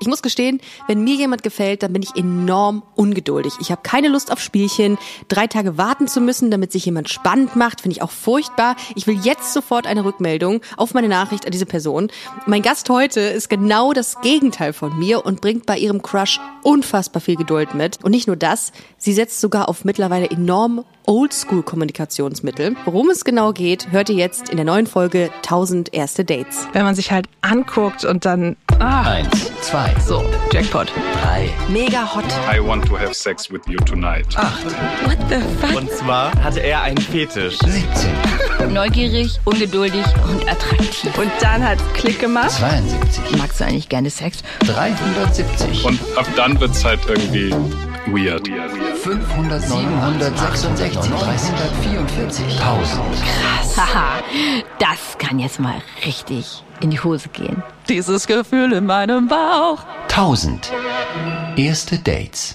Ich muss gestehen, wenn mir jemand gefällt, dann bin ich enorm ungeduldig. Ich habe keine Lust auf Spielchen. Drei Tage warten zu müssen, damit sich jemand spannend macht, finde ich auch furchtbar. Ich will jetzt sofort eine Rückmeldung auf meine Nachricht an diese Person. Mein Gast heute ist genau das Gegenteil von mir und bringt bei ihrem Crush unfassbar viel Geduld mit. Und nicht nur das, sie setzt sogar auf mittlerweile enorm Oldschool-Kommunikationsmittel. Worum es genau geht, hört ihr jetzt in der neuen Folge 1000 erste Dates. Wenn man sich halt anguckt und dann... Ah, Eins, zwei, so, Jackpot. drei, Mega hot. I want to have sex with you tonight. acht, What the fuck? Und zwar hatte er einen Fetisch. 17, Neugierig, ungeduldig und attraktiv. Und dann hat Klick gemacht. 72, Magst du eigentlich gerne Sex? 370, Und ab dann wird's halt irgendwie weird. 500, 766, 344, 1000. Haha, das kann jetzt mal richtig in die Hose gehen. Dieses Gefühl in meinem Bauch. 1000. Erste Dates.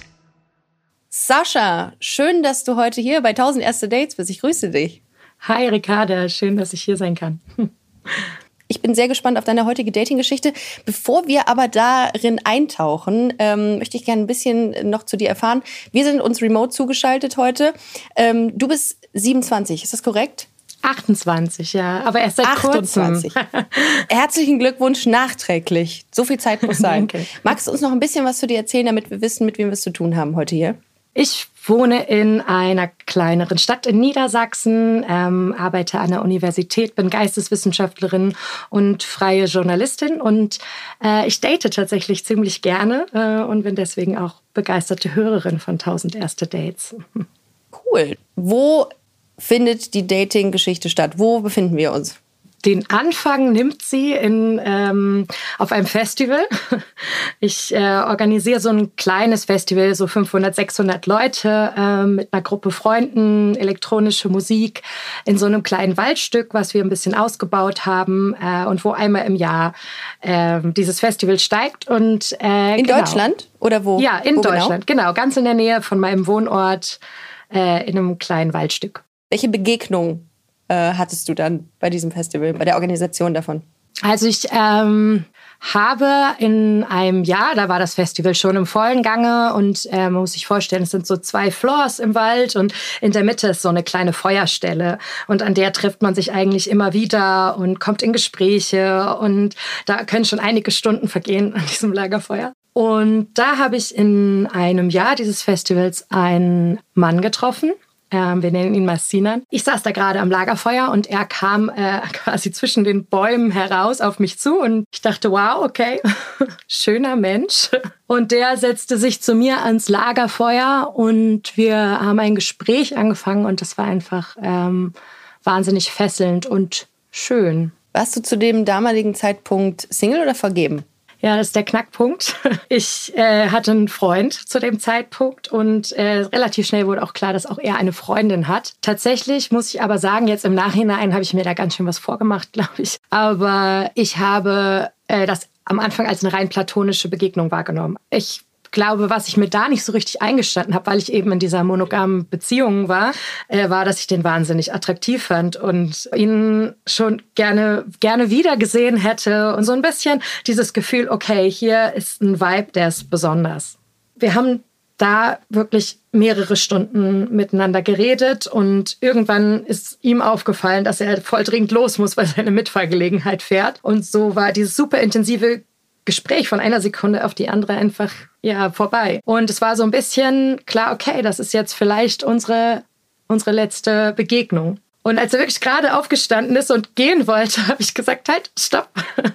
Sascha, schön, dass du heute hier bei 1000 erste Dates bist. Ich grüße dich. Hi Ricarda, schön, dass ich hier sein kann. Ich bin sehr gespannt auf deine heutige Dating-Geschichte. Bevor wir aber darin eintauchen, ähm, möchte ich gerne ein bisschen noch zu dir erfahren. Wir sind uns remote zugeschaltet heute. Ähm, du bist 27, ist das korrekt? 28, ja, aber erst seit 28. kurzem. Herzlichen Glückwunsch nachträglich. So viel Zeit muss sein. Danke. Magst du uns noch ein bisschen was zu dir erzählen, damit wir wissen, mit wem wir es zu tun haben heute hier? Ich wohne in einer kleineren Stadt in Niedersachsen, ähm, arbeite an der Universität, bin Geisteswissenschaftlerin und freie Journalistin und äh, ich date tatsächlich ziemlich gerne äh, und bin deswegen auch begeisterte Hörerin von 1000 erste Dates. Cool. Wo findet die Dating-Geschichte statt? Wo befinden wir uns? Den Anfang nimmt sie in, ähm, auf einem Festival. Ich äh, organisiere so ein kleines Festival, so 500, 600 Leute ähm, mit einer Gruppe Freunden, elektronische Musik in so einem kleinen Waldstück, was wir ein bisschen ausgebaut haben äh, und wo einmal im Jahr äh, dieses Festival steigt. Und, äh, In genau. Deutschland oder wo? Ja, in wo genau? Deutschland, genau? Ganz in der Nähe von meinem Wohnort äh, in einem kleinen Waldstück. Welche Begegnung äh, hattest du dann bei diesem Festival, bei der Organisation davon? Also ich ähm, habe in einem Jahr, da war das Festival schon im vollen Gange und äh, man muss sich vorstellen, es sind so zwei Floors im Wald und in der Mitte ist so eine kleine Feuerstelle und an der trifft man sich eigentlich immer wieder und kommt in Gespräche und da können schon einige Stunden vergehen an diesem Lagerfeuer. Und da habe ich in einem Jahr dieses Festivals einen Mann getroffen, ähm, wir nennen ihn mal Sinan. Ich saß da gerade am Lagerfeuer und er kam äh, quasi zwischen den Bäumen heraus auf mich zu und ich dachte, wow, okay, schöner Mensch. Und der setzte sich zu mir ans Lagerfeuer und wir haben ein Gespräch angefangen und das war einfach ähm, wahnsinnig fesselnd und schön. Warst du zu dem damaligen Zeitpunkt Single oder vergeben? Ja, das ist der Knackpunkt. Ich äh, hatte einen Freund zu dem Zeitpunkt und äh, relativ schnell wurde auch klar, dass auch er eine Freundin hat. Tatsächlich muss ich aber sagen, jetzt im Nachhinein habe ich mir da ganz schön was vorgemacht, glaube ich. Aber ich habe äh, das am Anfang als eine rein platonische Begegnung wahrgenommen. Ich glaube, was ich mir da nicht so richtig eingestanden habe, weil ich eben in dieser monogamen Beziehung war, äh, war, dass ich den wahnsinnig attraktiv fand und ihn schon gerne, gerne wieder gesehen hätte und so ein bisschen dieses Gefühl, okay, hier ist ein Vibe, der ist besonders. Wir haben da wirklich mehrere Stunden miteinander geredet und irgendwann ist ihm aufgefallen, dass er voll dringend los muss, weil seine Mitfahrgelegenheit fährt. Und so war dieses super intensive Gespräch von einer Sekunde auf die andere einfach ja vorbei. Und es war so ein bisschen klar, okay, das ist jetzt vielleicht unsere unsere letzte Begegnung. Und als er wirklich gerade aufgestanden ist und gehen wollte, habe ich gesagt, halt, stopp.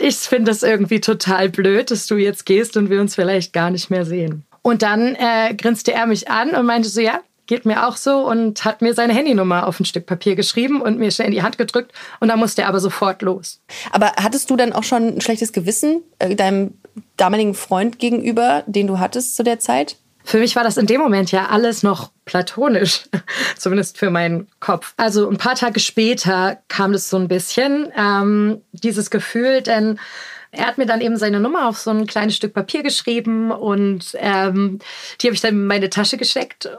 Ich finde es irgendwie total blöd, dass du jetzt gehst und wir uns vielleicht gar nicht mehr sehen. Und dann äh, grinste er mich an und meinte so, ja, geht mir auch so und hat mir seine Handynummer auf ein Stück Papier geschrieben und mir schnell in die Hand gedrückt und dann musste er aber sofort los. Aber hattest du dann auch schon ein schlechtes Gewissen äh, deinem damaligen Freund gegenüber, den du hattest zu der Zeit? Für mich war das in dem Moment ja alles noch platonisch, zumindest für meinen Kopf. Also ein paar Tage später kam das so ein bisschen, ähm, dieses Gefühl, denn er hat mir dann eben seine Nummer auf so ein kleines Stück Papier geschrieben und ähm, die habe ich dann in meine Tasche gesteckt.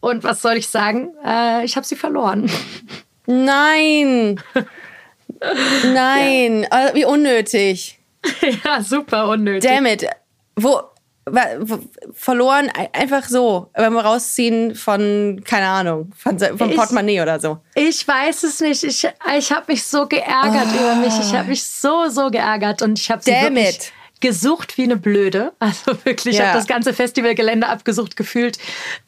Und was soll ich sagen? Äh, ich habe sie verloren. Nein. Nein. Äh, Wie unnötig. ja, super unnötig. Damn it. Wo, wo verloren ein- einfach so beim Rausziehen von keine Ahnung von vom Ich- Portemonnaie oder so. Ich weiß es nicht. Ich, ich habe mich so geärgert über mich. Ich habe mich so, so geärgert. Und ich habe sie. Damn wirklich it. Gesucht wie eine Blöde. Also wirklich, ich Ja. habe das ganze Festivalgelände abgesucht, gefühlt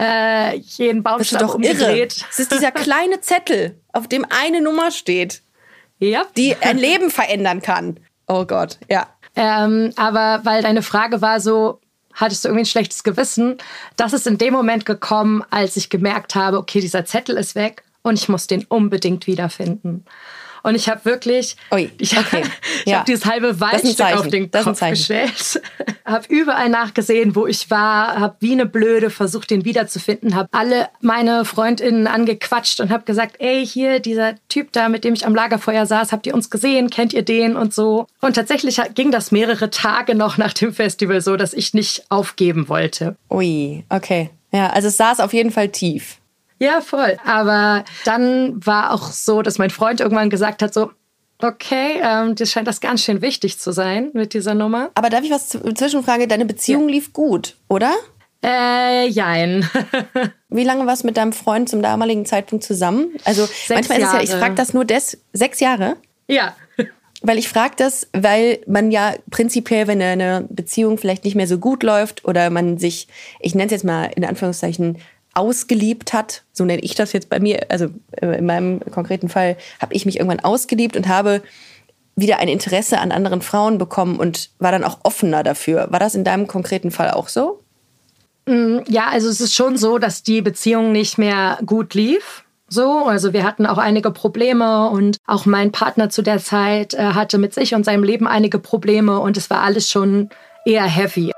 äh, jeden Das ist Baumstamm doch irre. umgedreht. Es ist dieser kleine Zettel, auf dem eine Nummer steht, Ja. die ein Leben verändern kann. Oh Gott, ja. Ähm, aber weil deine Frage war so, hattest du irgendwie ein schlechtes Gewissen? Das ist in dem Moment gekommen, als ich gemerkt habe, okay, dieser Zettel ist weg und ich muss den unbedingt wiederfinden. Und ich habe wirklich, Ui, ich, okay, ich ja. habe dieses halbe Waldstück auf den Kopf gestellt, habe überall nachgesehen, wo ich war, habe wie eine Blöde versucht, den wiederzufinden, habe alle meine Freundinnen angequatscht und habe gesagt, ey, hier dieser Typ da, mit dem ich am Lagerfeuer saß, habt ihr uns gesehen, kennt ihr den und so. Und tatsächlich ging das mehrere Tage noch nach dem Festival so, dass ich nicht aufgeben wollte. Ui, okay. Ja, also es saß auf jeden Fall tief. Ja, voll. Aber dann war auch so, dass mein Freund irgendwann gesagt hat, so, okay, ähm, dir scheint das ganz schön wichtig zu sein mit dieser Nummer. Aber darf ich was z- zwischenfragen? Deine Beziehung lief gut, oder? Äh, jein. Wie lange warst du mit deinem Freund zum damaligen Zeitpunkt zusammen? Also manchmal ist es ja, ich frage das nur des, sechs Jahre? ja. Weil ich frage das, weil man ja prinzipiell, wenn eine Beziehung vielleicht nicht mehr so gut läuft oder man sich, ich nenne es jetzt mal in Anführungszeichen, ausgeliebt hat, so nenne ich das jetzt bei mir, also äh, in meinem konkreten Fall habe ich mich irgendwann ausgeliebt und habe wieder ein Interesse an anderen Frauen bekommen und war dann auch offener dafür. War das in deinem konkreten Fall auch so? Ja, also es ist schon so, dass die Beziehung nicht mehr gut lief. So, also wir hatten auch einige Probleme und auch mein Partner zu der Zeit äh, hatte mit sich und seinem Leben einige Probleme und es war alles schon eher heavy.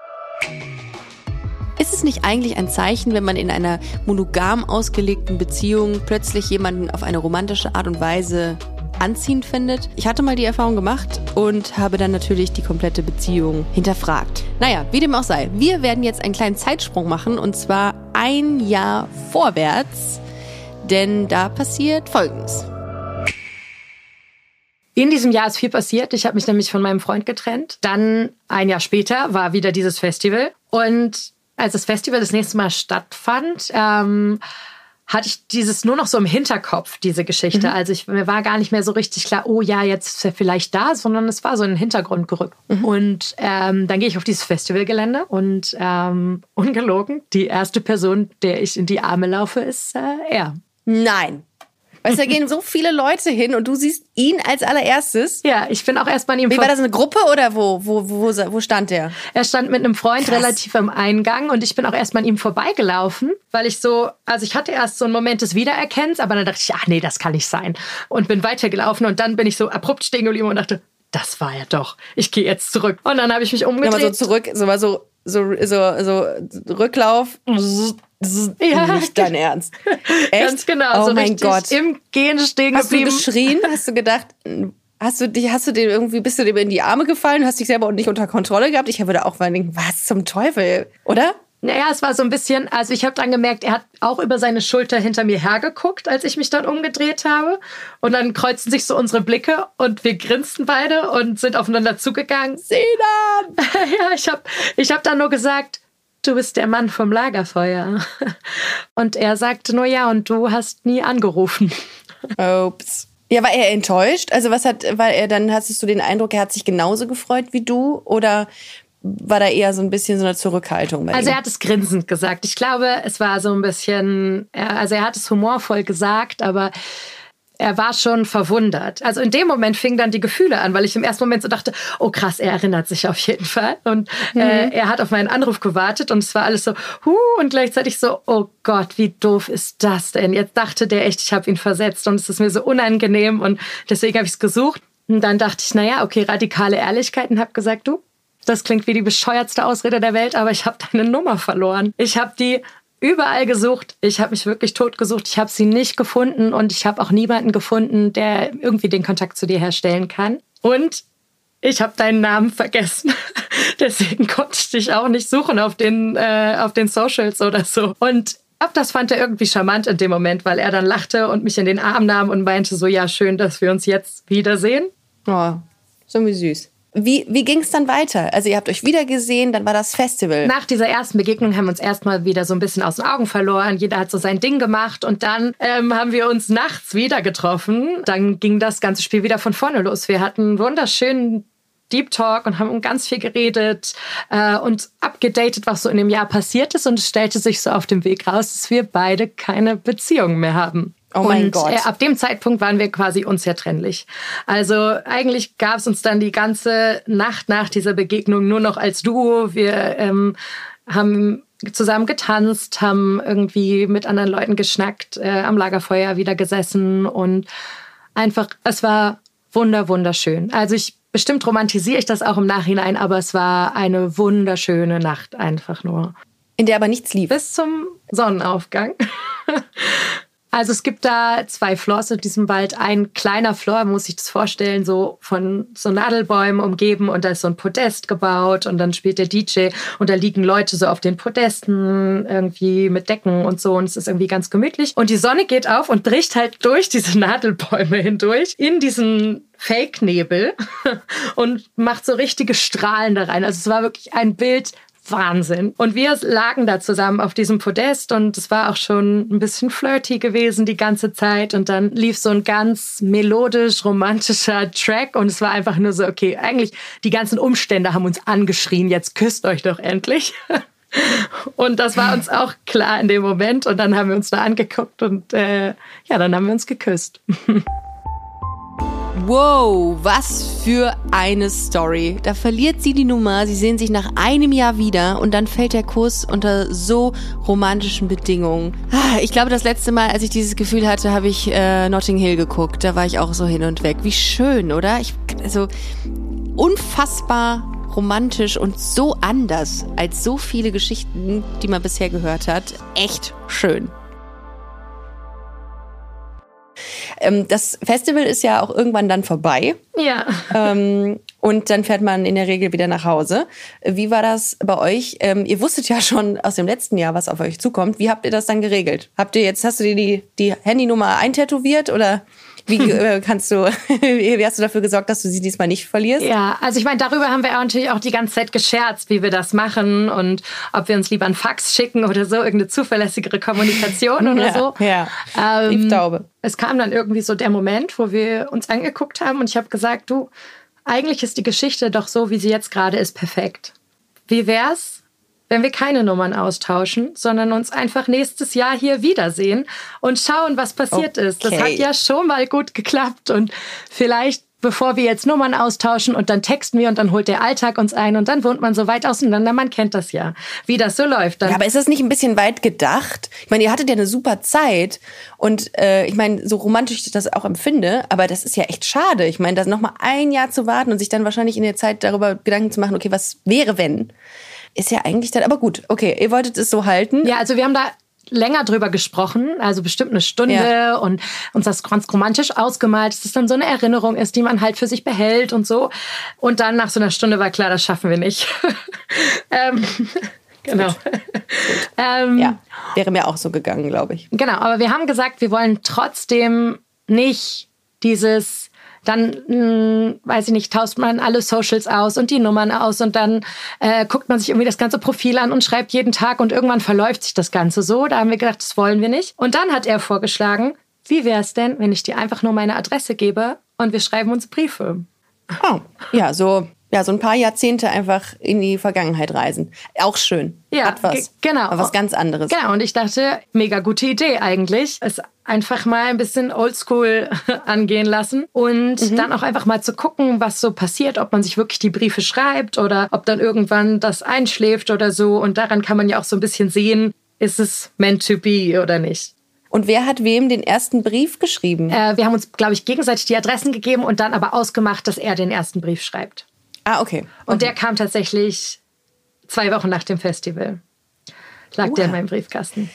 Ist es nicht eigentlich ein Zeichen, wenn man in einer monogam ausgelegten Beziehung plötzlich jemanden auf eine romantische Art und Weise anziehend findet? Ich hatte mal die Erfahrung gemacht und habe dann natürlich die komplette Beziehung hinterfragt. Naja, wie dem auch sei, wir werden jetzt einen kleinen Zeitsprung machen und zwar ein Jahr vorwärts, denn da passiert Folgendes. In diesem Jahr ist viel passiert. Ich habe mich nämlich von meinem Freund getrennt. Dann ein Jahr später war wieder dieses Festival. Und als das Festival das nächste Mal stattfand, ähm, hatte ich dieses nur noch so im Hinterkopf, diese Geschichte. Also ich, mir war gar nicht mehr so richtig klar, oh ja, jetzt ist er vielleicht da, sondern es war so in den Hintergrund gerückt. Und ähm, dann gehe ich auf dieses Festivalgelände und ähm, ungelogen, die erste Person, der ich in die Arme laufe, ist äh, er. Nein. Weißt du, da gehen so viele Leute hin und du siehst ihn als allererstes. Ja, ich bin auch erstmal an ihm Wie war das eine Gruppe oder wo, wo, wo, wo stand der? Er stand mit einem Freund Krass. relativ am Eingang und ich bin auch erstmal an ihm vorbeigelaufen, weil ich so, also ich hatte erst so einen Moment des Wiedererkennens, aber dann dachte ich, ach nee, das kann nicht sein. Und bin weitergelaufen und dann bin ich so abrupt stehen geblieben und dachte, das war er doch. Ich gehe jetzt zurück. Und dann habe ich mich Nochmal so umgedreht. zurück, so mal so, so, so, so Rücklauf. Ja. Nicht dein Ernst. Echt? Ganz genau, Oh so mein Gott. im Gehen stehen Hast du geblieben. geschrien? Hast du gedacht, hast du dich, hast du dem irgendwie, bist du dem in die Arme gefallen? Hast dich selber nicht unter Kontrolle gehabt? Ich würde auch mal denken, was zum Teufel, oder? Naja, es war so ein bisschen, also ich habe dann gemerkt, er hat auch über seine Schulter hinter mir hergeguckt, als ich mich dann umgedreht habe. Und dann kreuzten sich so unsere Blicke und wir grinsten beide und sind aufeinander zugegangen. Sinan! ja, ich habe ich hab dann nur gesagt, du bist der Mann vom Lagerfeuer. Und er sagte nur ja, und du hast nie angerufen. Ups. Ja, war er enttäuscht? Also was hat, war er dann, hattest du den Eindruck, er hat sich genauso gefreut wie du? Oder war da eher so ein bisschen so eine Zurückhaltung Also ihm? er hat es grinsend gesagt. Ich glaube, es war so ein bisschen, also er hat es humorvoll gesagt, aber er war schon verwundert. Also in dem Moment fingen dann die Gefühle an, weil ich im ersten Moment so dachte, oh krass, er erinnert sich auf jeden Fall. Und äh, er hat auf meinen Anruf gewartet und es war alles so, huh, und gleichzeitig so, oh Gott, wie doof ist das denn? Jetzt dachte der echt, ich habe ihn versetzt und es ist mir so unangenehm und deswegen habe ich es gesucht. Und dann dachte ich, naja, okay, radikale Ehrlichkeit und habe gesagt, du, das klingt wie die bescheuertste Ausrede der Welt, aber ich habe deine Nummer verloren. Ich habe die überall gesucht. Ich habe mich wirklich tot gesucht. Ich habe sie nicht gefunden und ich habe auch niemanden gefunden, der irgendwie den Kontakt zu dir herstellen kann. Und ich habe deinen Namen vergessen. Deswegen konnte ich dich auch nicht suchen auf den, äh, auf den Socials oder so. Und glaub, das fand er irgendwie charmant in dem Moment, weil er dann lachte und mich in den Arm nahm und meinte so, ja, schön, dass wir uns jetzt wiedersehen. Oh, so wie süß. Wie, wie ging es dann weiter? Also ihr habt euch wieder gesehen, dann war das Festival. Nach dieser ersten Begegnung haben wir uns erstmal wieder so ein bisschen aus den Augen verloren. Jeder hat so sein Ding gemacht und dann ähm, haben wir uns nachts wieder getroffen. Dann ging das ganze Spiel wieder von vorne los. Wir hatten wunderschönen Deep Talk und haben ganz viel geredet äh, und abgedatet, was so in dem Jahr passiert ist. Und es stellte sich so auf dem Weg raus, dass wir beide keine Beziehung mehr haben. Oh mein und Gott. Äh, ab dem Zeitpunkt waren wir quasi unzertrennlich. Also eigentlich gab es uns dann die ganze Nacht nach dieser Begegnung nur noch als Duo. Wir ähm, haben zusammen getanzt, haben irgendwie mit anderen Leuten geschnackt, äh, am Lagerfeuer wieder gesessen und einfach, es war wunder, wunderschön. Also ich bestimmt romantisiere ich das auch im Nachhinein, aber es war eine wunderschöne Nacht einfach nur. In der aber nichts lief. Bis zum Sonnenaufgang. Also es gibt da zwei Floors in diesem Wald. Ein kleiner Floor, muss sich das vorstellen, so von so Nadelbäumen umgeben und da ist so ein Podest gebaut und dann spielt der DJ und da liegen Leute so auf den Podesten irgendwie mit Decken und so und es ist irgendwie ganz gemütlich. Und die Sonne geht auf und bricht halt durch diese Nadelbäume hindurch in diesen Fake-Nebel und macht so richtige Strahlen da rein. Also es war wirklich ein Bild Wahnsinn. Und wir lagen da zusammen auf diesem Podest und es war auch schon ein bisschen flirty gewesen die ganze Zeit. Und dann lief so ein ganz melodisch, romantischer Track und es war einfach nur so, okay, eigentlich die ganzen Umstände haben uns angeschrien, jetzt küsst euch doch endlich. Und das war uns auch klar in dem Moment. Und dann haben wir uns da angeguckt und äh, ja, dann haben wir uns geküsst. Wow, was für eine Story. Da verliert sie die Nummer, sie sehen sich nach einem Jahr wieder und dann fällt der Kuss unter so romantischen Bedingungen. Ah, Ich glaube, das letzte Mal, als ich dieses Gefühl hatte, habe ich äh, Notting Hill geguckt. Da war ich auch so hin und weg. Wie schön, oder? Ich, also unfassbar romantisch und so anders als so viele Geschichten, die man bisher gehört hat. Echt schön. Ähm, das Festival ist ja auch irgendwann dann vorbei. Ja. Ähm, und dann fährt man in der Regel wieder nach Hause. Wie war das bei euch? Ähm, ihr wusstet ja schon aus dem letzten Jahr, was auf euch zukommt. Wie habt ihr das dann geregelt? Habt ihr jetzt, hast du dir die, die Handynummer eintätowiert oder wie äh, kannst du, wie hast du dafür gesorgt, dass du sie diesmal nicht verlierst? Ja, also ich meine, darüber haben wir auch natürlich auch die ganze Zeit gescherzt, wie wir das machen und ob wir uns lieber einen Fax schicken oder so, irgendeine zuverlässigere Kommunikation oder Ja, so. ja. Ähm, Brieftaube. Es kam dann irgendwie so der Moment, wo wir uns angeguckt haben und ich habe gesagt, du, eigentlich ist die Geschichte doch so, wie sie jetzt gerade ist, perfekt. Wie wär's, wenn wir keine Nummern austauschen, sondern uns einfach nächstes Jahr hier wiedersehen und schauen, was passiert ist. Das Okay. hat ja schon mal gut geklappt und vielleicht bevor wir jetzt Nummern austauschen und dann texten wir und dann holt der Alltag uns ein und dann wohnt man so weit auseinander, man kennt das ja, wie das so läuft. Dann Ja, aber ist das nicht ein bisschen weit gedacht? Ich meine, ihr hattet ja eine super Zeit und äh, ich meine, so romantisch ich das auch empfinde, aber das ist ja echt schade. Ich meine, das noch mal ein Jahr zu warten und sich dann wahrscheinlich in der Zeit darüber Gedanken zu machen, okay, was wäre wenn? Ist ja eigentlich dann, aber gut, okay, ihr wolltet es so halten. Ja, also wir haben da länger drüber gesprochen, also bestimmt eine Stunde Ja. und uns das ganz romantisch ausgemalt, dass es dann so eine Erinnerung ist, die man halt für sich behält und so. Und dann nach so einer Stunde war klar, das schaffen wir nicht. ähm, genau. ähm, Ja, wäre mir auch so gegangen, glaube ich. Genau, aber wir haben gesagt, wir wollen trotzdem nicht dieses, dann, mh, weiß ich nicht, tauscht man alle Socials aus und die Nummern aus und dann äh, guckt man sich irgendwie das ganze Profil an und schreibt jeden Tag und irgendwann verläuft sich das Ganze so. Da haben wir gedacht, das wollen wir nicht. Und dann hat er vorgeschlagen, wie wäre es denn, wenn ich dir einfach nur meine Adresse gebe und wir schreiben uns Briefe? Oh, ja, so, ja, so ein paar Jahrzehnte einfach in die Vergangenheit reisen. Auch schön. Ja, Hat was. ge- genau. Aber was ganz anderes. Genau, und ich dachte, mega gute Idee eigentlich. Es einfach mal ein bisschen oldschool angehen lassen und Mhm. dann auch einfach mal zu gucken, was so passiert, ob man sich wirklich die Briefe schreibt oder ob dann irgendwann das einschläft oder so. Und daran kann man ja auch so ein bisschen sehen, ist es meant to be oder nicht. Und wer hat wem den ersten Brief geschrieben? Äh, wir haben uns, glaube ich, gegenseitig die Adressen gegeben und dann aber ausgemacht, dass er den ersten Brief schreibt. Ah, okay. Und der kam tatsächlich zwei Wochen nach dem Festival. Lag der in meinem Briefkasten.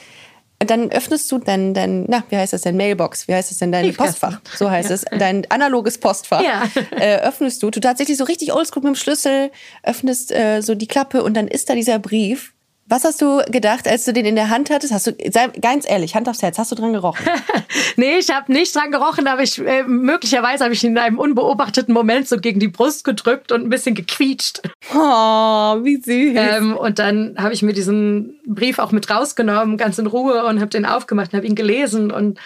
Dann öffnest du dein, dein, na, wie heißt das denn, Mailbox, wie heißt das denn, dein. Postfach, so heißt es, dein analoges Postfach, Ja. äh, öffnest du, du tatsächlich so richtig oldschool mit dem Schlüssel, öffnest äh, so die Klappe und dann ist da dieser Brief. Was hast du gedacht, als du den in der Hand hattest? Hast du, sei ganz ehrlich, Hand aufs Herz, hast du dran gerochen? Nee, ich habe nicht dran gerochen, aber ich, äh, möglicherweise habe ich ihn in einem unbeobachteten Moment so gegen die Brust gedrückt und ein bisschen gequietscht. Oh, wie süß. Ähm, und dann habe ich mir diesen Brief auch mit rausgenommen, ganz in Ruhe und habe den aufgemacht und habe ihn gelesen. Und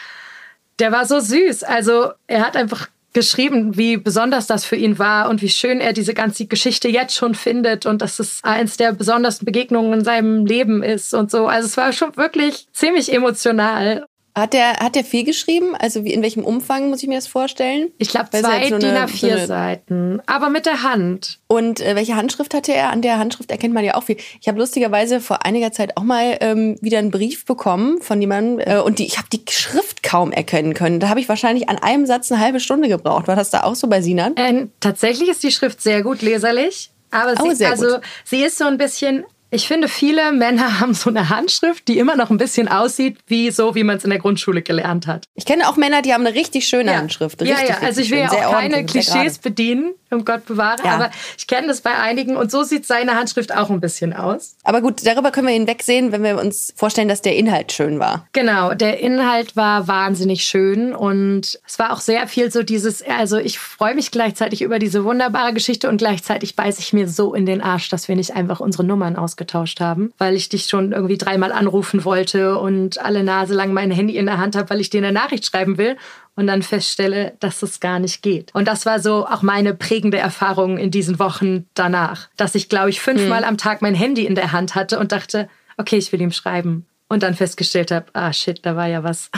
der war so süß. Also er hat einfach geschrieben, wie besonders das für ihn war und wie schön er diese ganze Geschichte jetzt schon findet und dass es eins der besondersten Begegnungen in seinem Leben ist und so. Also es war schon wirklich ziemlich emotional. Hat der, hat der viel geschrieben? Also wie, in welchem Umfang muss ich mir das vorstellen? Ich glaube zwei so DIN so A4 eine- Seiten, aber mit der Hand. Und äh, welche Handschrift hatte er? An der Handschrift erkennt man ja auch viel. Ich habe lustigerweise vor einiger Zeit auch mal ähm, wieder einen Brief bekommen von jemandem äh, und die, ich habe die Schrift kaum erkennen können. Da habe ich wahrscheinlich an einem Satz eine halbe Stunde gebraucht. War das da auch so bei Sinan? Ähm, tatsächlich ist die Schrift sehr gut leserlich, aber Oh, sie, sehr also, gut. sie ist so ein bisschen. Ich finde, viele Männer haben so eine Handschrift, die immer noch ein bisschen aussieht, wie so, wie man es in der Grundschule gelernt hat. Ich kenne auch Männer, die haben eine richtig schöne Handschrift. ja, Richtig, ja, also richtig ich will ja auch keine Klischees bedienen, um Gott bewahre, Ja. aber ich kenne das bei einigen und so sieht seine Handschrift auch ein bisschen aus. Aber gut, darüber können wir hinwegsehen, wenn wir uns vorstellen, dass der Inhalt schön war. Genau, der Inhalt war wahnsinnig schön und es war auch sehr viel so dieses, also ich freue mich gleichzeitig über diese wunderbare Geschichte und gleichzeitig beiße ich mir so in den Arsch, dass wir nicht einfach unsere Nummern ausgetauscht haben, weil ich dich schon irgendwie dreimal anrufen wollte und alle Nase lang mein Handy in der Hand habe, weil ich dir eine Nachricht schreiben will und dann feststelle, dass es gar nicht geht. Und das war so auch meine prägende Erfahrung in diesen Wochen danach, dass ich, glaube ich, fünfmal am Tag mein Handy in der Hand hatte und dachte, okay, ich will ihm schreiben. Und dann festgestellt habe, ah shit, da war ja was.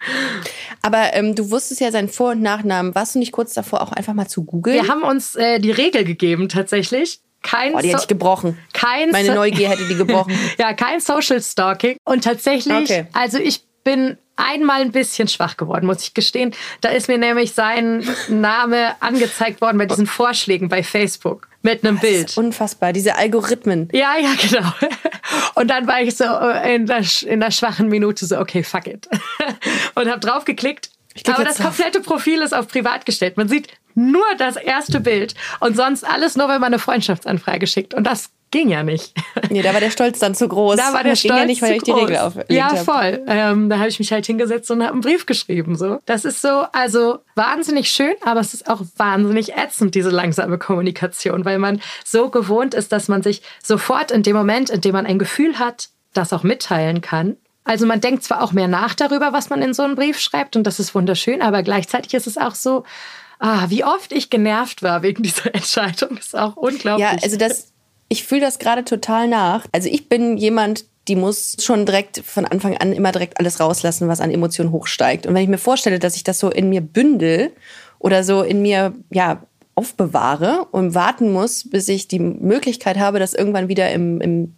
Aber ähm, du wusstest ja seinen Vor- und Nachnamen. Warst du nicht kurz davor, auch einfach mal zu googeln? Wir haben uns äh, die Regel gegeben tatsächlich. Kein, Oh, die hätte ich gebrochen. kein Meine So- Neugier hätte die gebrochen. ja, kein Social Stalking. Und tatsächlich, Okay. also ich bin einmal ein bisschen schwach geworden, muss ich gestehen. Da ist mir nämlich sein Name angezeigt worden bei diesen Vorschlägen bei Facebook mit einem Das ist Bild. unfassbar, diese Algorithmen. Ja, ja, genau. Und dann war ich so äh, in der, in der schwachen Minute so, okay, fuck it. Und habe draufgeklickt. klick Aber das komplette Profil ist auf privat gestellt. Man sieht nur das erste Bild und sonst alles nur, wenn man eine Freundschaftsanfrage schickt. Und das ging ja nicht. Nee, da war der Stolz dann zu groß. Da war der das Stolz ging ja nicht, weil ich die. Regel aufgelegt Ja, voll. Ähm, da habe ich mich halt hingesetzt und habe einen Brief geschrieben. So. Das ist so, also wahnsinnig schön, aber es ist auch wahnsinnig ätzend, diese langsame Kommunikation, weil man so gewohnt ist, dass man sich sofort in dem Moment, in dem man ein Gefühl hat, das auch mitteilen kann. Also man denkt zwar auch mehr nach darüber, was man in so einen Brief schreibt und das ist wunderschön, aber gleichzeitig ist es auch so, ah, wie oft ich genervt war wegen dieser Entscheidung, ist auch unglaublich. Ja, also das, ich fühle das gerade total nach. Also ich bin jemand, die muss schon direkt von Anfang an immer direkt alles rauslassen, was an Emotionen hochsteigt. Und wenn ich mir vorstelle, dass ich das so in mir bündel oder so in mir, ja, aufbewahre und warten muss, bis ich die Möglichkeit habe, das irgendwann wieder im, im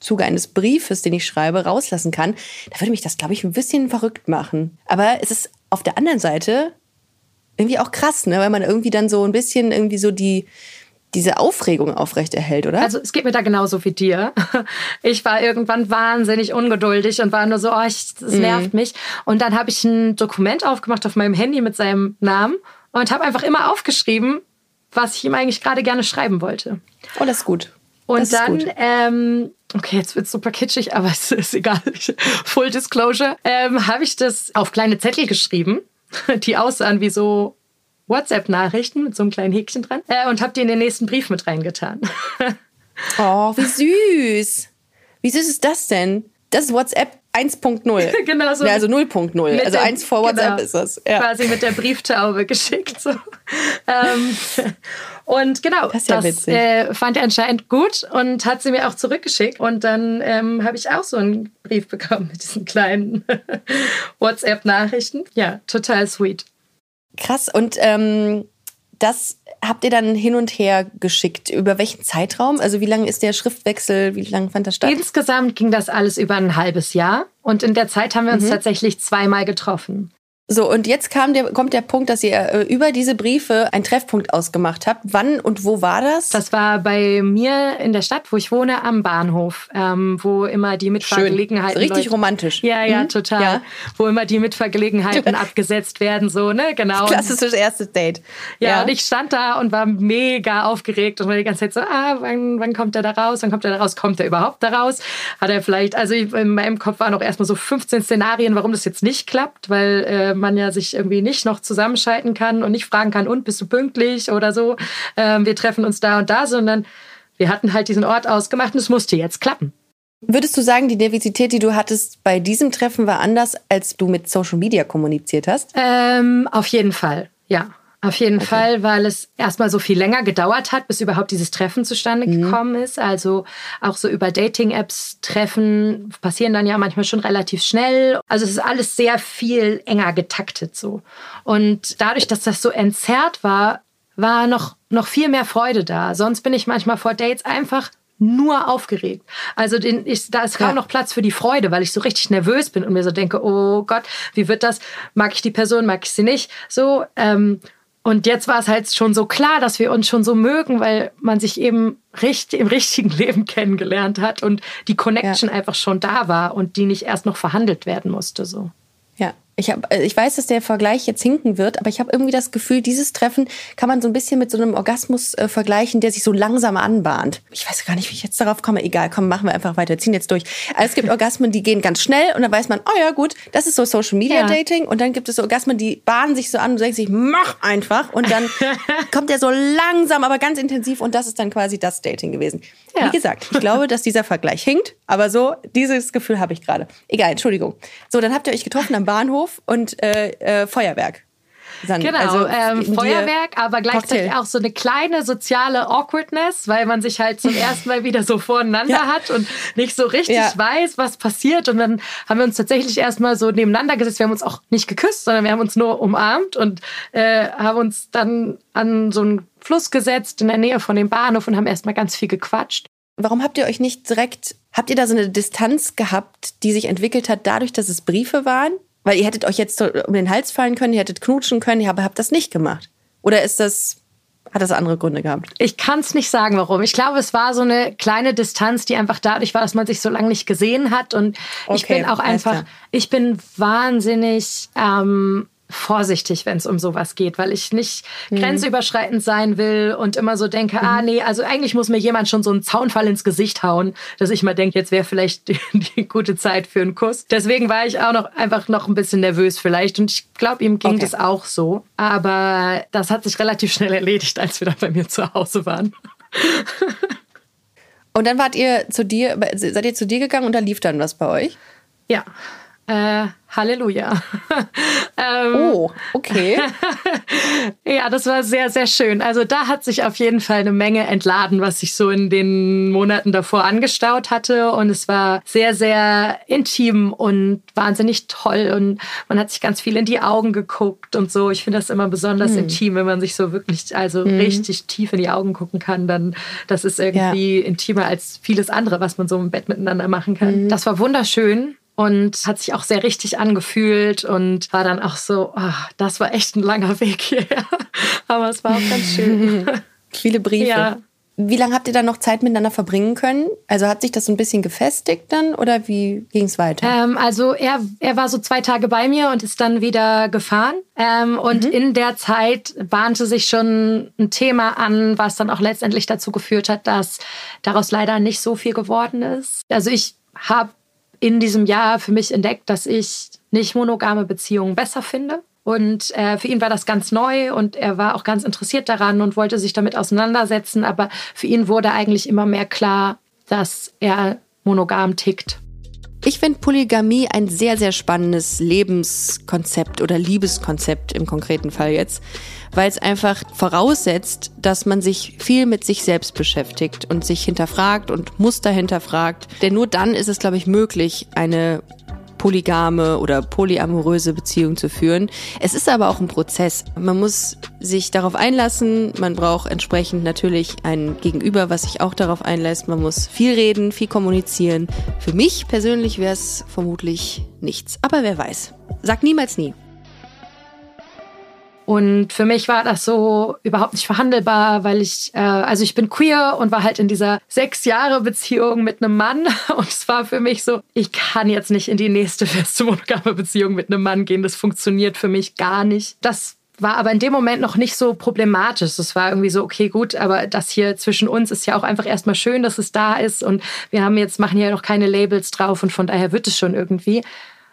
Zuge eines Briefes, den ich schreibe, rauslassen kann, da würde mich das, glaube ich, ein bisschen verrückt machen. Aber es ist auf der anderen Seite irgendwie auch krass, ne? weil man irgendwie dann so ein bisschen irgendwie so die, diese Aufregung aufrechterhält, oder? Also es geht mir da genauso wie dir. Ich war irgendwann wahnsinnig ungeduldig und war nur so, oh, ich, das nervt mich. Und dann habe ich ein Dokument aufgemacht auf meinem Handy mit seinem Namen und habe einfach immer aufgeschrieben, was ich ihm eigentlich gerade gerne schreiben wollte. oh, das ist gut. Und das dann, gut. ähm, okay, jetzt wird's super kitschig, aber es ist egal. Full Disclosure. Ähm, habe ich das auf kleine Zettel geschrieben, die aussahen wie so WhatsApp-Nachrichten mit so einem kleinen Häkchen dran äh, und habe die in den nächsten Brief mit reingetan. Oh, wie süß. Wie süß ist das denn? Das ist WhatsApp 1.0. Genau so. Ja, also 0.0. Mit Also der- 1 vor WhatsApp genau, ist das. Ja. Quasi mit der Brieftaube geschickt. So. ähm, und genau, Das ja witzig. äh, fand er anscheinend gut und hat sie mir auch zurückgeschickt. Und dann ähm, habe ich auch so einen Brief bekommen mit diesen kleinen WhatsApp-Nachrichten. Ja, total sweet. Krass. Und ähm, das habt ihr dann hin und her geschickt. Über welchen Zeitraum? Also wie lange ist der Schriftwechsel? Wie lange fand das statt? Insgesamt ging das alles über ein halbes Jahr. Und in der Zeit haben wir Mhm. uns tatsächlich zweimal getroffen. So, und jetzt kam der, kommt der Punkt, dass ihr äh, über diese Briefe einen Treffpunkt ausgemacht habt. Wann und wo war das? Das war bei mir in der Stadt, wo ich wohne, am Bahnhof, ähm, wo immer die Mitfahrgelegenheiten. Richtig Leute- romantisch. Ja, ja, Mhm. total. Ja. Wo immer die Mitfahrgelegenheiten abgesetzt werden, so, ne? Genau. Klassisches erstes Date. Ja, und ich stand da und war mega aufgeregt und war die ganze Zeit so, ah, wann, wann kommt er da raus? Wann kommt er da raus? Kommt er überhaupt da raus? Hat er vielleicht, also in meinem Kopf waren auch erstmal so 15 Szenarien, warum das jetzt nicht klappt, weil äh, man ja sich irgendwie nicht noch zusammenschalten kann und nicht fragen kann, und bist du pünktlich oder so? Ähm, wir treffen uns da und da, sondern wir hatten halt diesen Ort ausgemacht und es musste jetzt klappen. Würdest du sagen, die Nervosität, die du hattest bei diesem Treffen, war anders, als du mit Social Media kommuniziert hast? Ähm, auf jeden Fall, ja. Auf jeden Fall, weil es erstmal so viel länger gedauert hat, bis überhaupt dieses Treffen zustande gekommen ist. Also auch so über Dating-Apps Treffen passieren dann ja manchmal schon relativ schnell. Also es ist alles sehr viel enger getaktet so. Und dadurch, dass das so entzerrt war, war noch, noch viel mehr Freude da. Sonst bin ich manchmal vor Dates einfach nur aufgeregt. Also den, ich, da ist kaum Ja. noch Platz für die Freude, weil ich so richtig nervös bin und mir so denke, oh Gott, wie wird das? Mag ich die Person, mag ich sie nicht? So, ähm, und jetzt war es halt schon so klar, dass wir uns schon so mögen, weil man sich eben richtig, im richtigen Leben kennengelernt hat und die Connection einfach schon da war und die nicht erst noch verhandelt werden musste. So. Ich, hab, äh, ich weiß, dass der Vergleich jetzt hinken wird, aber ich habe irgendwie das Gefühl, dieses Treffen kann man so ein bisschen mit so einem Orgasmus äh, vergleichen, der sich so langsam anbahnt. Ich weiß gar nicht, wie ich jetzt darauf komme. Egal, komm, machen wir einfach weiter, ziehen jetzt durch. Also es gibt Orgasmen, die gehen ganz schnell und dann weiß man, oh ja, gut, das ist so Social Media Ja. Dating. Und dann gibt es so Orgasmen, die bahnen sich so an und denken sich, mach einfach. Und dann kommt der so langsam, aber ganz intensiv und das ist dann quasi das Dating gewesen. Ja. Wie gesagt, ich glaube, dass dieser Vergleich hinkt, aber so, dieses Gefühl habe ich gerade. Egal, Entschuldigung. So, dann habt ihr euch getroffen am Bahnhof und äh, äh, Feuerwerk. Dann, Genau, also, ähm, Feuerwerk, aber gleichzeitig Cocktail. auch so eine kleine soziale Awkwardness, weil man sich halt zum ersten Mal wieder so voreinander Ja. hat und nicht so richtig Ja. weiß, was passiert. Und dann haben wir uns tatsächlich erstmal so nebeneinander gesetzt. Wir haben uns auch nicht geküsst, sondern wir haben uns nur umarmt und äh, haben uns dann an so einen Fluss gesetzt in der Nähe von dem Bahnhof und haben erstmal ganz viel gequatscht. Warum habt ihr euch nicht direkt, habt ihr da so eine Distanz gehabt, die sich entwickelt hat dadurch, dass es Briefe waren? Weil ihr hättet euch jetzt um den Hals fallen können, ihr hättet knutschen können, ihr habt, das nicht gemacht. Oder ist das, hat das andere Gründe gehabt? Ich kann es nicht sagen, warum. Ich glaube, es war so eine kleine Distanz, die einfach dadurch war, dass man sich so lange nicht gesehen hat. Und ich Okay, bin auch einfach, ich bin wahnsinnig ähm, vorsichtig, wenn es um sowas geht, weil ich nicht Mhm. grenzüberschreitend sein will und immer so denke, ah nee, also eigentlich muss mir jemand schon so einen Zaunfall ins Gesicht hauen, dass ich mal denke, jetzt wäre vielleicht die, die gute Zeit für einen Kuss. Deswegen war ich auch noch einfach noch ein bisschen nervös vielleicht und ich glaube, ihm ging Okay. das auch so. Aber das hat sich relativ schnell erledigt, als wir dann bei mir zu Hause waren. Und dann wart ihr zu dir, seid ihr zu dir gegangen und da lief dann was bei euch? Ja. Äh, Halleluja. ähm, Oh, okay. Ja, das war sehr, sehr schön. Also da hat sich auf jeden Fall eine Menge entladen, was sich so in den Monaten davor angestaut hatte. Und es war sehr, sehr intim und wahnsinnig toll. Und man hat sich ganz viel in die Augen geguckt und so. Ich finde das immer besonders intim, wenn man sich so wirklich, also richtig tief in die Augen gucken kann. Dann, das ist irgendwie intimer als vieles andere, was man so im Bett miteinander machen kann. Das war wunderschön und hat sich auch sehr richtig angefühlt und war dann auch so, ah, das war echt ein langer Weg hierher. Aber es war auch ganz schön. Viele Briefe. Ja. Wie lange habt ihr dann noch Zeit miteinander verbringen können? Also hat sich das so ein bisschen gefestigt dann oder wie ging es weiter? Ähm, also er, er war so zwei Tage bei mir und ist dann wieder gefahren. Ähm, und in der Zeit bahnte sich schon ein Thema an, was dann auch letztendlich dazu geführt hat, dass daraus leider nicht so viel geworden ist. Also ich habe in diesem Jahr für mich entdeckt, dass ich nicht monogame Beziehungen besser finde. Und äh, für ihn war das ganz neu und er war auch ganz interessiert daran und wollte sich damit auseinandersetzen. Aber für ihn wurde eigentlich immer mehr klar, dass er monogam tickt. Ich finde Polygamie ein sehr, sehr spannendes Lebenskonzept oder Liebeskonzept im konkreten Fall jetzt, weil es einfach voraussetzt, dass man sich viel mit sich selbst beschäftigt und sich hinterfragt und Muster hinterfragt. Denn nur dann ist es, glaube ich, möglich, eine polygame oder polyamoröse Beziehung zu führen. Es ist aber auch ein Prozess. Man muss sich darauf einlassen. Man braucht entsprechend natürlich ein Gegenüber, was sich auch darauf einlässt. Man muss viel reden, viel kommunizieren. Für mich persönlich wäre es vermutlich nichts. Aber wer weiß. Sag niemals nie. Und für mich war das so überhaupt nicht verhandelbar, weil ich, äh, also ich bin queer und war halt in dieser sechs Jahre Beziehung mit einem Mann. Und es war für mich so, ich kann jetzt nicht in die nächste feste monogame Beziehung mit einem Mann gehen. Das funktioniert für mich gar nicht. Das war aber in dem Moment noch nicht so problematisch. Es war irgendwie so, okay, gut, aber das hier zwischen uns ist ja auch einfach erstmal schön, dass es da ist und wir haben jetzt, machen ja noch keine Labels drauf und von daher wird es schon irgendwie.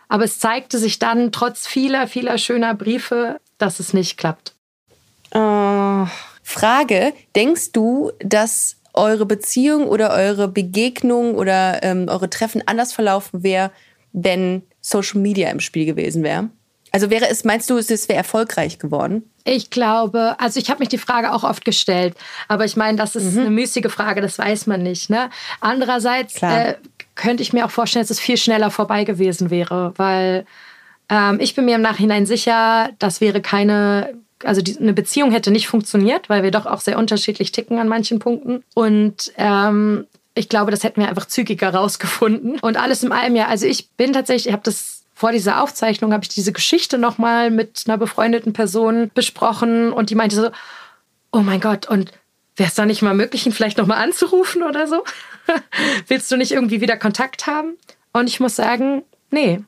Aber es zeigte sich dann trotz vieler, vieler schöner Briefe, dass es nicht klappt. Oh. Frage, denkst du, dass eure Beziehung oder eure Begegnung oder ähm, eure Treffen anders verlaufen wäre, wenn Social Media im Spiel gewesen wäre? Also wäre es, meinst du, es wäre erfolgreich geworden? Ich glaube, also ich habe mich die Frage auch oft gestellt, aber ich meine, das ist mhm. eine müßige Frage, das weiß man nicht. Ne? Andererseits äh, könnte ich mir auch vorstellen, dass es viel schneller vorbei gewesen wäre, weil ähm, ich bin mir im Nachhinein sicher, das wäre keine, also die, eine Beziehung hätte nicht funktioniert, weil wir doch auch sehr unterschiedlich ticken an manchen Punkten. Und ähm, ich glaube, das hätten wir einfach zügiger rausgefunden. Und alles in allem ja, also ich bin tatsächlich, ich habe das vor dieser Aufzeichnung habe ich diese Geschichte nochmal mit einer befreundeten Person besprochen und die meinte so, oh mein Gott, und wäre es da nicht mal möglich, ihn vielleicht nochmal anzurufen oder so? Willst du nicht irgendwie wieder Kontakt haben? Und ich muss sagen, nee,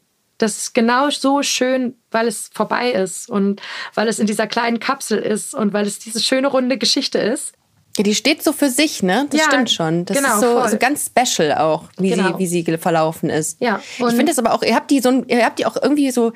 das ist genau so schön, weil es vorbei ist und weil es in dieser kleinen Kapsel ist und weil es diese schöne runde Geschichte ist. Ja, die steht so für sich, ne? Das ja, stimmt schon. Das genau, ist so, so, ganz special auch, wie, genau. sie, wie sie verlaufen ist. Ja, ich finde das aber auch, ihr habt die so, ihr habt die auch irgendwie so,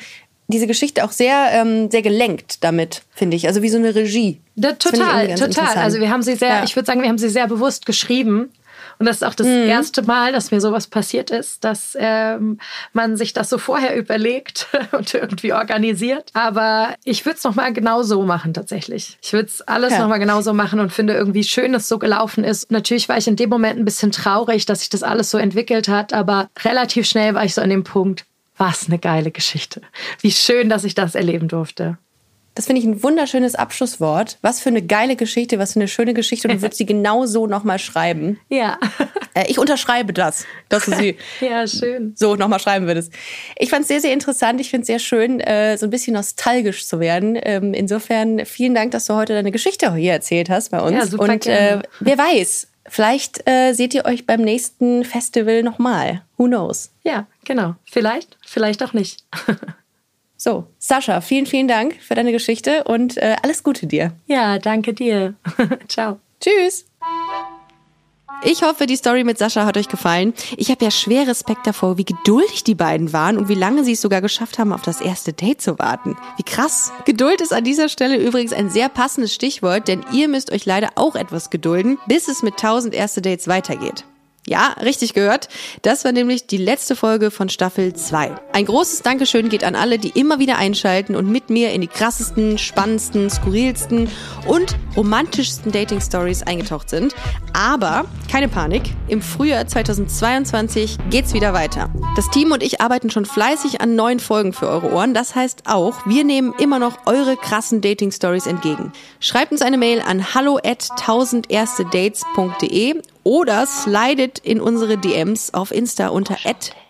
diese Geschichte auch sehr, ähm, sehr gelenkt damit, finde ich. Also wie so eine Regie. Da, total, total. Also wir haben sie sehr, ja. ich würde sagen, wir haben sie sehr bewusst geschrieben und das ist auch das mhm. erste Mal, dass mir sowas passiert ist, dass ähm, man sich das so vorher überlegt und irgendwie organisiert. Aber ich würde es nochmal genau so machen tatsächlich. Ich würde es alles ja. nochmal genau so machen und finde irgendwie schön, dass es so gelaufen ist. Natürlich war ich in dem Moment ein bisschen traurig, dass sich das alles so entwickelt hat, aber relativ schnell war ich so an dem Punkt, was eine geile Geschichte. Wie schön, dass ich das erleben durfte. Das finde ich ein wunderschönes Abschlusswort. Was für eine geile Geschichte, was für eine schöne Geschichte. Und du würdest sie genau so nochmal schreiben. Ja. Äh, ich unterschreibe das, dass du sie ja, schön. so nochmal schreiben würdest. Ich fand es sehr, sehr interessant. Ich finde es sehr schön, äh, so ein bisschen nostalgisch zu werden. Ähm, insofern vielen Dank, dass du heute deine Geschichte hier erzählt hast bei uns. Ja, super Und äh, wer weiß, vielleicht äh, seht ihr euch beim nächsten Festival nochmal. Who knows? Ja, genau. Vielleicht, vielleicht auch nicht. So, Sascha, vielen, vielen Dank für deine Geschichte und äh, alles Gute dir. Ja, danke dir. Ciao. Tschüss. Ich hoffe, die Story mit Sascha hat euch gefallen. Ich habe ja schwer Respekt davor, wie geduldig die beiden waren und wie lange sie es sogar geschafft haben, auf das erste Date zu warten. Wie krass. Geduld ist an dieser Stelle übrigens ein sehr passendes Stichwort, denn ihr müsst euch leider auch etwas gedulden, bis es mit 1000 erste Dates weitergeht. Ja, richtig gehört. Das war nämlich die letzte Folge von Staffel 2. Ein großes Dankeschön geht an alle, die immer wieder einschalten und mit mir in die krassesten, spannendsten, skurrilsten und romantischsten Dating-Stories eingetaucht sind. Aber keine Panik, im Frühjahr 2022 geht's wieder weiter. Das Team und ich arbeiten schon fleißig an neuen Folgen für eure Ohren. Das heißt auch, wir nehmen immer noch eure krassen Dating-Stories entgegen. Schreibt uns eine Mail an hallo at 1000erstedates.de oder slidet in unsere DMs auf Insta unter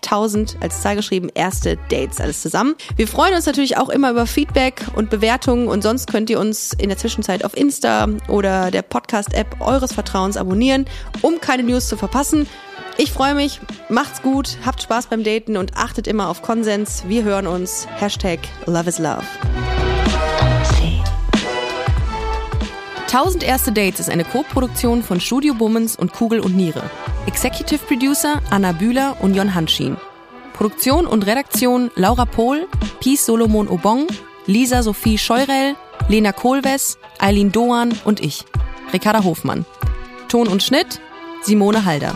1000 als Zahl geschrieben erste Dates alles zusammen. Wir freuen uns natürlich auch immer über Feedback und Bewertungen und sonst könnt ihr uns in der Zwischenzeit auf Insta oder der Podcast-App eures Vertrauens abonnieren, um keine News zu verpassen. Ich freue mich, macht's gut, habt Spaß beim Daten und achtet immer auf Konsens. Wir hören uns. Hashtag Love is Love. 1000 erste Dates ist eine Co-Produktion von Studio Bummens und Kugel und Niere. Executive Producer Anna Bühler und Jon Hanschin. Produktion und Redaktion Laura Pohl, Pies Solomon Obong, Lisa Sophie Scheurell, Lena Kohlwes, Eileen Doan und ich, Ricarda Hofmann. Ton und Schnitt Simone Halder.